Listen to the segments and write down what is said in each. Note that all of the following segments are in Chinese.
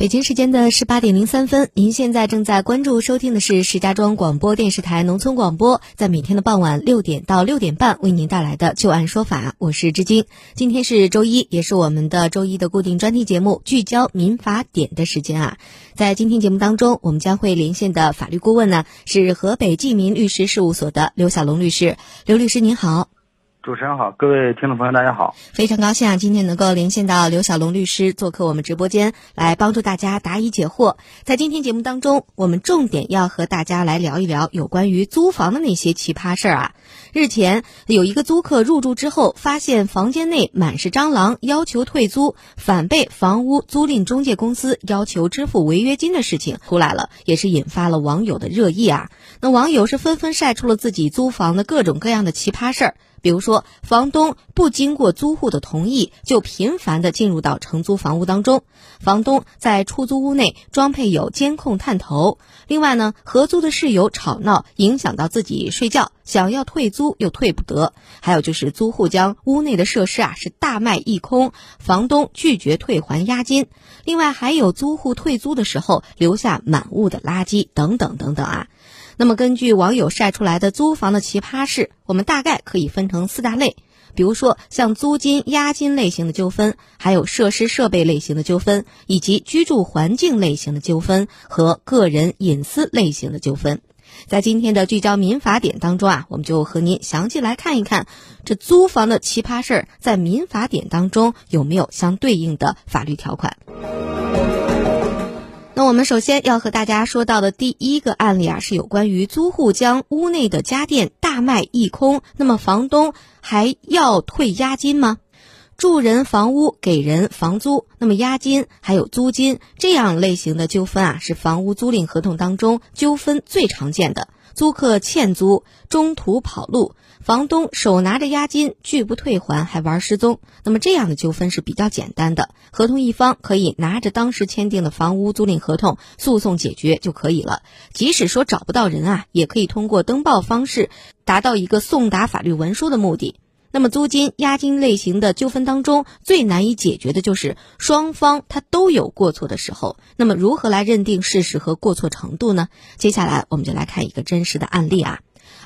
北京时间的十八点零三分，您现在正在关注收听的是石家庄广播电视台农村广播，在每天的傍晚六点到六点半为您带来的就案说法，我是知金。今天是周一，也是我们的周一的固定专题节目，聚焦民法典的时间啊。在今天节目当中，我们将会连线的法律顾问呢是河北济民律师事务所的刘小龙律师。刘律师您好。主持人好，各位听众朋友，大家好！非常高兴啊，今天能够连线到刘小龙律师做客我们直播间，来帮助大家答疑解惑。在今天节目当中，我们重点要和大家来聊一聊有关于租房的那些奇葩事儿啊。日前，有一个租客入住之后，发现房间内满是蟑螂，要求退租，反被房屋租赁中介公司要求支付违约金的事情出来了，也是引发了网友的热议啊。那网友是纷纷晒出了自己租房的各种各样的奇葩事儿。比如说，房东不经过租户的同意，就频繁的进入到承租房屋当中；房东在出租屋内装配有监控探头；另外呢，合租的室友吵闹，影响到自己睡觉，想要退租又退不得；还有就是租户将屋内的设施啊是大卖一空，房东拒绝退还押金；另外还有租户退租的时候留下满屋的垃圾等等等等啊。那么，根据网友晒出来的租房的奇葩事，我们大概可以分成四大类。比如说，像租金、押金类型的纠纷，还有设施设备类型的纠纷，以及居住环境类型的纠纷和个人隐私类型的纠纷。在今天的聚焦民法典当中啊，我们就和您详细来看一看，这租房的奇葩事儿在民法典当中有没有相对应的法律条款。那我们首先要和大家说到的第一个案例啊，是有关于租户将屋内的家电大卖一空，那么房东还要退押金吗？住人房屋给人房租，那么押金还有租金这样类型的纠纷啊，是房屋租赁合同当中纠纷最常见的。租客欠租，中途跑路，房东手拿着押金拒不退还，还玩失踪。那么这样的纠纷是比较简单的，合同一方可以拿着当时签订的房屋租赁合同诉讼解决就可以了。即使说找不到人啊，也可以通过登报方式达到一个送达法律文书的目的。那么租金、押金类型的纠纷当中，最难以解决的就是双方他都有过错的时候。那么如何来认定事实和过错程度呢？接下来我们就来看一个真实的案例啊。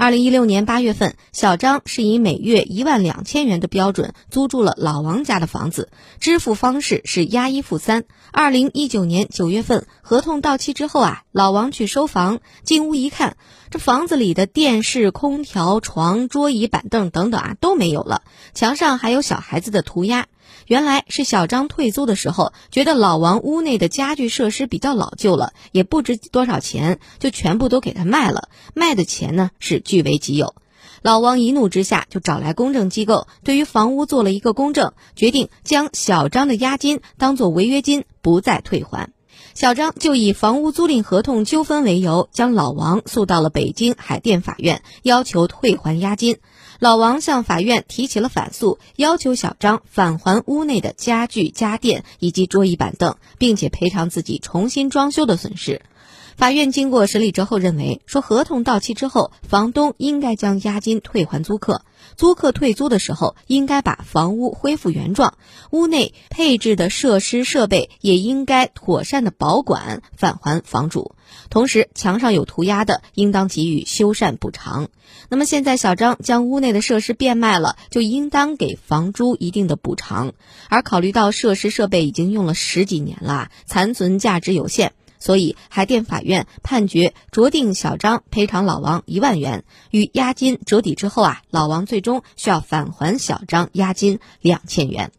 二零一六年八月份，小张是以每月一万两千元的标准租住了老王家的房子，支付方式是押一付三。二零一九年九月份，合同到期之后啊，老王去收房，进屋一看，这房子里的电视、空调、床、桌椅、板凳等等啊都没有了，墙上还有小孩子的涂鸦。原来是小张退租的时候，觉得老王屋内的家具设施比较老旧了，也不值多少钱，就全部都给他卖了。卖的钱呢是据为己有。老王一怒之下就找来公证机构，对于房屋做了一个公证，决定将小张的押金当做违约金，不再退还。小张就以房屋租赁合同纠纷为由，将老王诉到了北京海淀法院，要求退还押金。老王向法院提起了反诉，要求小张返还屋内的家具、家电以及桌椅板凳，并且赔偿自己重新装修的损失。法院经过审理之后认为，说合同到期之后，房东应该将押金退还租客。租客退租的时候，应该把房屋恢复原状，屋内配置的设施设备也应该妥善的保管，返还房主。同时，墙上有涂鸦的，应当给予修缮补偿。那么现在小张将屋内的设施变卖了，就应当给房租一定的补偿。而考虑到设施设备已经用了十几年了，残存价值有限。所以，海淀法院判决酌定小张赔偿老王一万元，与押金折抵之后啊，老王最终需要返还小张押金两千元。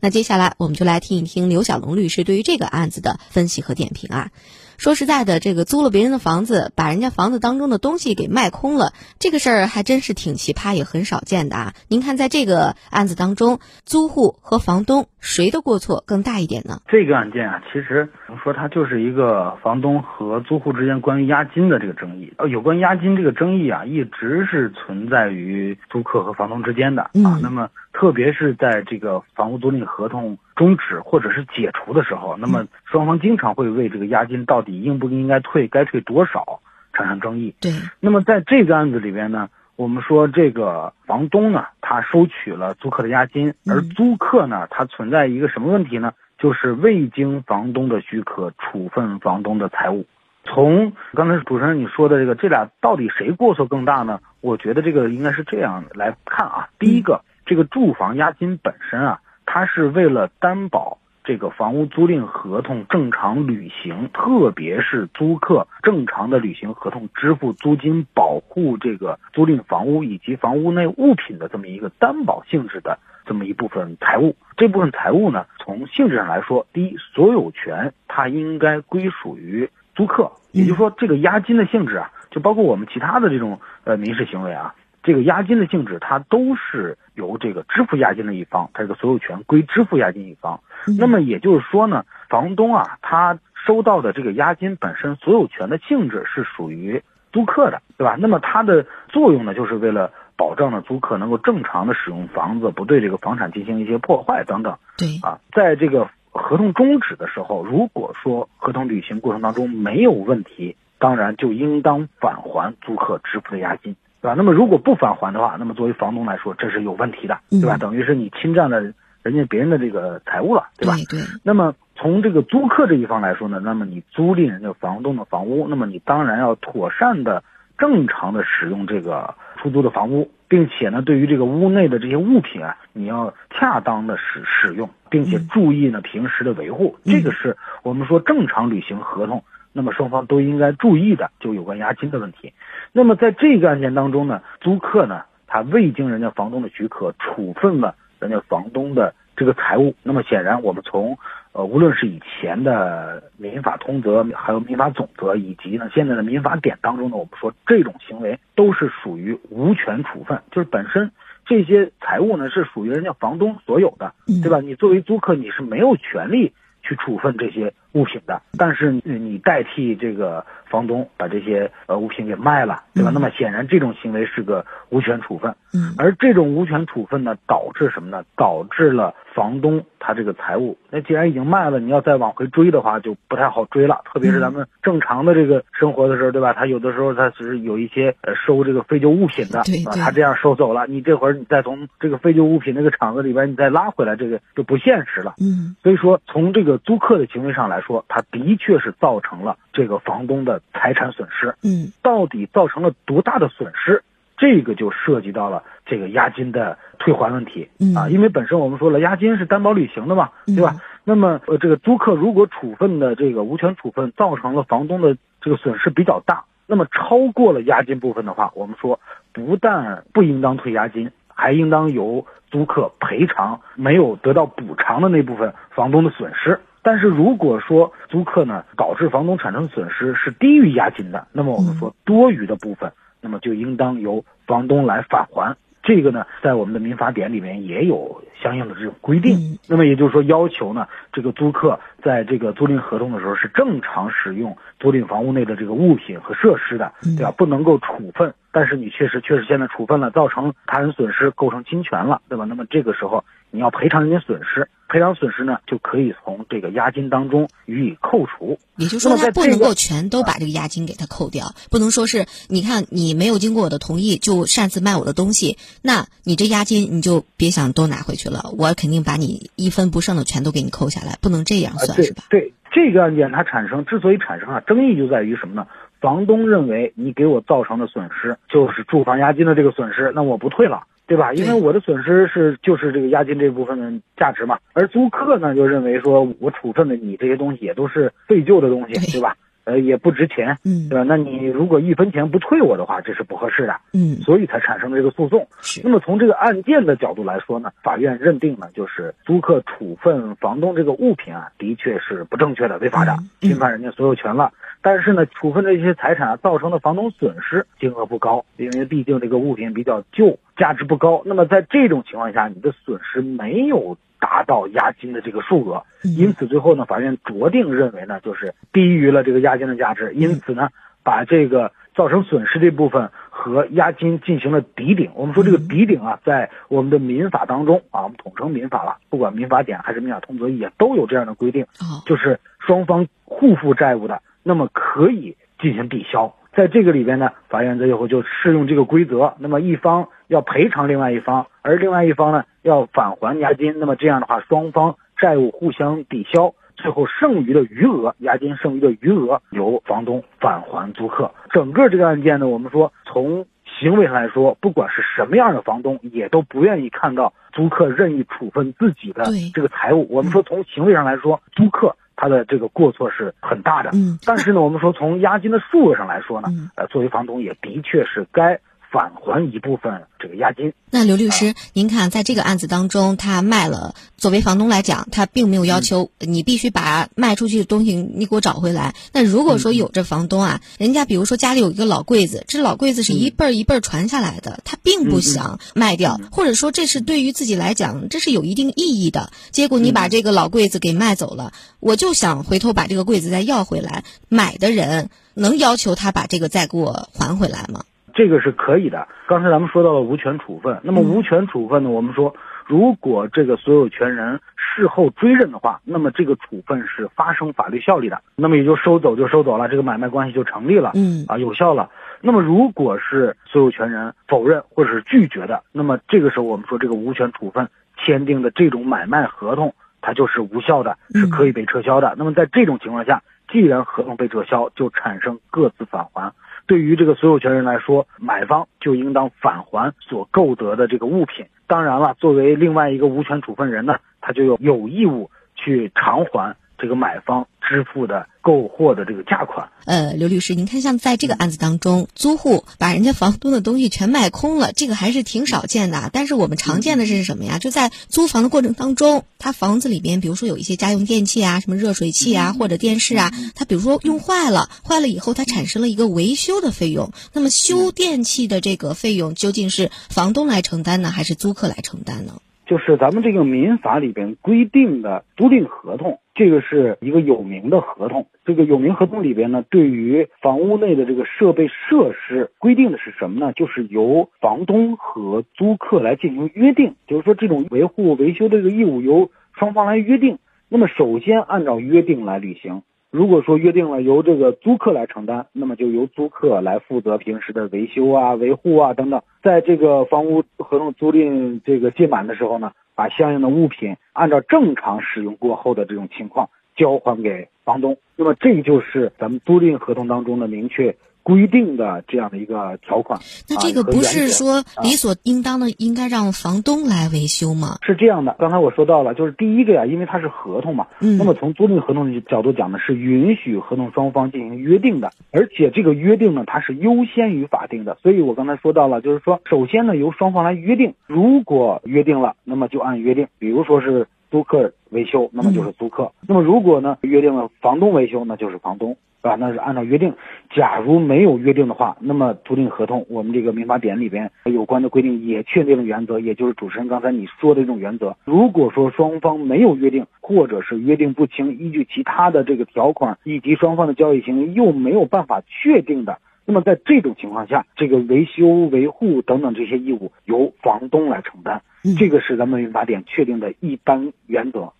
那接下来我们就来听一听刘小龙律师对于这个案子的分析和点评啊。说实在的，这个租了别人的房子，把人家房子当中的东西给卖空了，这个事儿还真是挺奇葩，也很少见的啊。您看，在这个案子当中，租户和房东谁的过错更大一点呢？这个案件啊，其实说它就是一个房东和租户之间关于押金的这个争议。呃，有关押金这个争议啊，一直是存在于租客和房东之间的啊。那么，特别是在这个房屋租租赁合同终止或者是解除的时候，那么双方经常会为这个押金到底应不应该退、该退多少产生争议。对，那么在这个案子里边呢，我们说这个房东呢，他收取了租客的押金，而租客呢，他存在一个什么问题呢？就是未经房东的许可处分房东的财物。从刚才主持人你说的这个，这俩到底谁过错更大呢？我觉得这个应该是这样来看啊。第一个，这个住房押金本身啊，它是为了担保这个房屋租赁合同正常履行，特别是租客正常的履行合同、支付租金、保护这个租赁房屋以及房屋内物品的这么一个担保性质的这么一部分财物。这部分财物呢，从性质上来说，第一，所有权它应该归属于。租客，也就是说，这个押金的性质啊，就包括我们其他的这种呃民事行为啊，这个押金的性质，它都是由这个支付押金的一方，它这个所有权归支付押金一方。那么也就是说呢，房东啊，他收到的这个押金本身所有权的性质是属于租客的，对吧？那么它的作用呢，就是为了保障呢租客能够正常的使用房子，不对这个房产进行一些破坏等等。对啊，在这个。合同终止的时候，如果说合同履行过程当中没有问题，当然就应当返还租客支付的押金，对吧？那么如果不返还的话，那么作为房东来说，这是有问题的，对吧？等于是你侵占了人家别人的这个财物了，对吧？对。那么从这个租客这一方来说呢，那么你租赁人家房东的房屋，那么你当然要妥善的、正常的使用这个出租的房屋。并且呢，对于这个屋内的这些物品啊，你要恰当的使使用，并且注意呢平时的维护，这个是我们说正常履行合同，那么双方都应该注意的，就有关押金的问题。那么在这个案件当中呢，租客呢，他未经人家房东的许可处分了人家房东的这个财物，那么显然我们从。呃，无论是以前的民法通则，还有民法总则，以及呢现在的民法典当中呢，我们说这种行为都是属于无权处分，就是本身这些财物呢是属于人家房东所有的，对吧？你作为租客，你是没有权利去处分这些物品的，但是你代替这个。房东把这些呃物品给卖了，对吧？那么显然这种行为是个无权处分。嗯，而这种无权处分呢，导致什么呢？导致了房东他这个财物，那既然已经卖了，你要再往回追的话，就不太好追了。特别是咱们正常的这个生活的时候，对吧？他有的时候他是有一些呃收这个废旧物品的，对吧？他这样收走了，你这会儿你再从这个废旧物品那个厂子里边你再拉回来，这个就不现实了。嗯，所以说从这个租客的行为上来说，他的确是造成了这个房东的。财产损失，嗯，到底造成了多大的损失？这个就涉及到了这个押金的退还问题，啊，因为本身我们说了，押金是担保履行的嘛，对吧？那么，呃，这个租客如果处分的这个无权处分造成了房东的这个损失比较大，那么超过了押金部分的话，我们说不但不应当退押金，还应当由租客赔偿没有得到补偿的那部分房东的损失。但是如果说租客呢导致房东产生损失是低于押金的，那么我们说多余的部分，那么就应当由房东来返还。这个呢，在我们的民法典里面也有相应的这种规定。那么也就是说，要求呢，这个租客在这个租赁合同的时候是正常使用租赁房屋内的这个物品和设施的，对吧？不能够处分。但是你确实确实现在处分了，造成他人损失，构成侵权了，对吧？那么这个时候你要赔偿人家损失。赔偿损失呢，就可以从这个押金当中予以扣除。也就是说，他不能够全都把这个押金给他扣掉，不能说是你看你没有经过我的同意就擅自卖我的东西，那你这押金你就别想都拿回去了，我肯定把你一分不剩的全都给你扣下来，不能这样算是吧？对这个案件它产生之所以产生啊争议，就在于什么呢？房东认为你给我造成的损失就是住房押金的这个损失，那我不退了。对吧？因为我的损失是就是这个押金这部分的价值嘛，而租客呢就认为说我处分的你这些东西也都是废旧的东西，对吧？呃，也不值钱，嗯，对吧？那你如果一分钱不退我的话，这是不合适的，嗯，所以才产生了这个诉讼。是。那么从这个案件的角度来说呢，法院认定呢，就是租客处分房东这个物品啊，的确是不正确的、违法的，侵犯人家所有权了。但是呢，处分这些财产啊，造成的房东损失金额不高，因为毕竟这个物品比较旧，价值不高。那么在这种情况下，你的损失没有。达到押金的这个数额，因此最后呢，法院酌定认为呢，就是低于了这个押金的价值，因此呢，把这个造成损失这部分。和押金进行了抵顶。我们说这个抵顶啊，在我们的民法当中啊，我们统称民法了，不管民法典还是民法通则也都有这样的规定，就是双方互负债务的，那么可以进行抵消。在这个里边呢，法院最后就适用这个规则，那么一方要赔偿另外一方，而另外一方呢要返还押金，那么这样的话，双方债务互相抵消。最后剩余的余额，押金剩余的余额由房东返还租客。整个这个案件呢，我们说从行为上来说，不管是什么样的房东，也都不愿意看到租客任意处分自己的这个财物。我们说从行为上来说，租客他的这个过错是很大的。嗯。但是呢，我们说从押金的数额上来说呢，呃，作为房东也的确是该。返还一部分这个押金。那刘律师，您看，在这个案子当中，他卖了，作为房东来讲，他并没有要求你必须把卖出去的东西你给我找回来。那如果说有这房东啊，人家比如说家里有一个老柜子，这老柜子是一辈儿一辈儿传下来的，他并不想卖掉，或者说这是对于自己来讲，这是有一定意义的。结果你把这个老柜子给卖走了，我就想回头把这个柜子再要回来。买的人能要求他把这个再给我还回来吗？这个是可以的。刚才咱们说到了无权处分，那么无权处分呢？我们说，如果这个所有权人事后追认的话，那么这个处分是发生法律效力的，那么也就收走就收走了，这个买卖关系就成立了，嗯啊有效了。那么如果是所有权人否认或者是拒绝的，那么这个时候我们说这个无权处分签订的这种买卖合同，它就是无效的，是可以被撤销的。那么在这种情况下，既然合同被撤销，就产生各自返还。对于这个所有权人来说，买方就应当返还所购得的这个物品。当然了，作为另外一个无权处分人呢，他就有义务去偿还。这个买方支付的购货的这个价款，呃，刘律师，您看，像在这个案子当中，租户把人家房东的东西全卖空了，这个还是挺少见的。但是我们常见的是什么呀？就在租房的过程当中，他房子里边，比如说有一些家用电器啊，什么热水器啊，或者电视啊，他比如说用坏了，坏了以后，它产生了一个维修的费用。那么修电器的这个费用，究竟是房东来承担呢，还是租客来承担呢？就是咱们这个民法里边规定的租赁合同，这个是一个有名的合同。这个有名合同里边呢，对于房屋内的这个设备设施规定的是什么呢？就是由房东和租客来进行约定，就是说这种维护维修的这个义务由双方来约定。那么首先按照约定来履行。如果说约定了由这个租客来承担，那么就由租客来负责平时的维修啊、维护啊等等。在这个房屋合同租赁这个届满的时候呢，把相应的物品按照正常使用过后的这种情况交还给房东。那么这就是咱们租赁合同当中的明确。规定的这样的一个条款，那这个不是说理所应当的应该让房东来维修吗？是这样的，刚才我说到了，就是第一个呀，因为它是合同嘛，嗯，那么从租赁合同的角度讲呢，是允许合同双方进行约定的，而且这个约定呢，它是优先于法定的，所以我刚才说到了，就是说，首先呢，由双方来约定，如果约定了，那么就按约定，比如说是租客维修，那么就是租客；那么如果呢约定了房东维修，那就是房东。啊，那是按照约定。假如没有约定的话，那么租赁合同，我们这个民法典里边有关的规定也确定了原则，也就是主持人刚才你说的这种原则。如果说双方没有约定，或者是约定不清，依据其他的这个条款以及双方的交易行为又没有办法确定的，那么在这种情况下，这个维修维护等等这些义务由房东来承担。这个是咱们民法典确定的一般原则。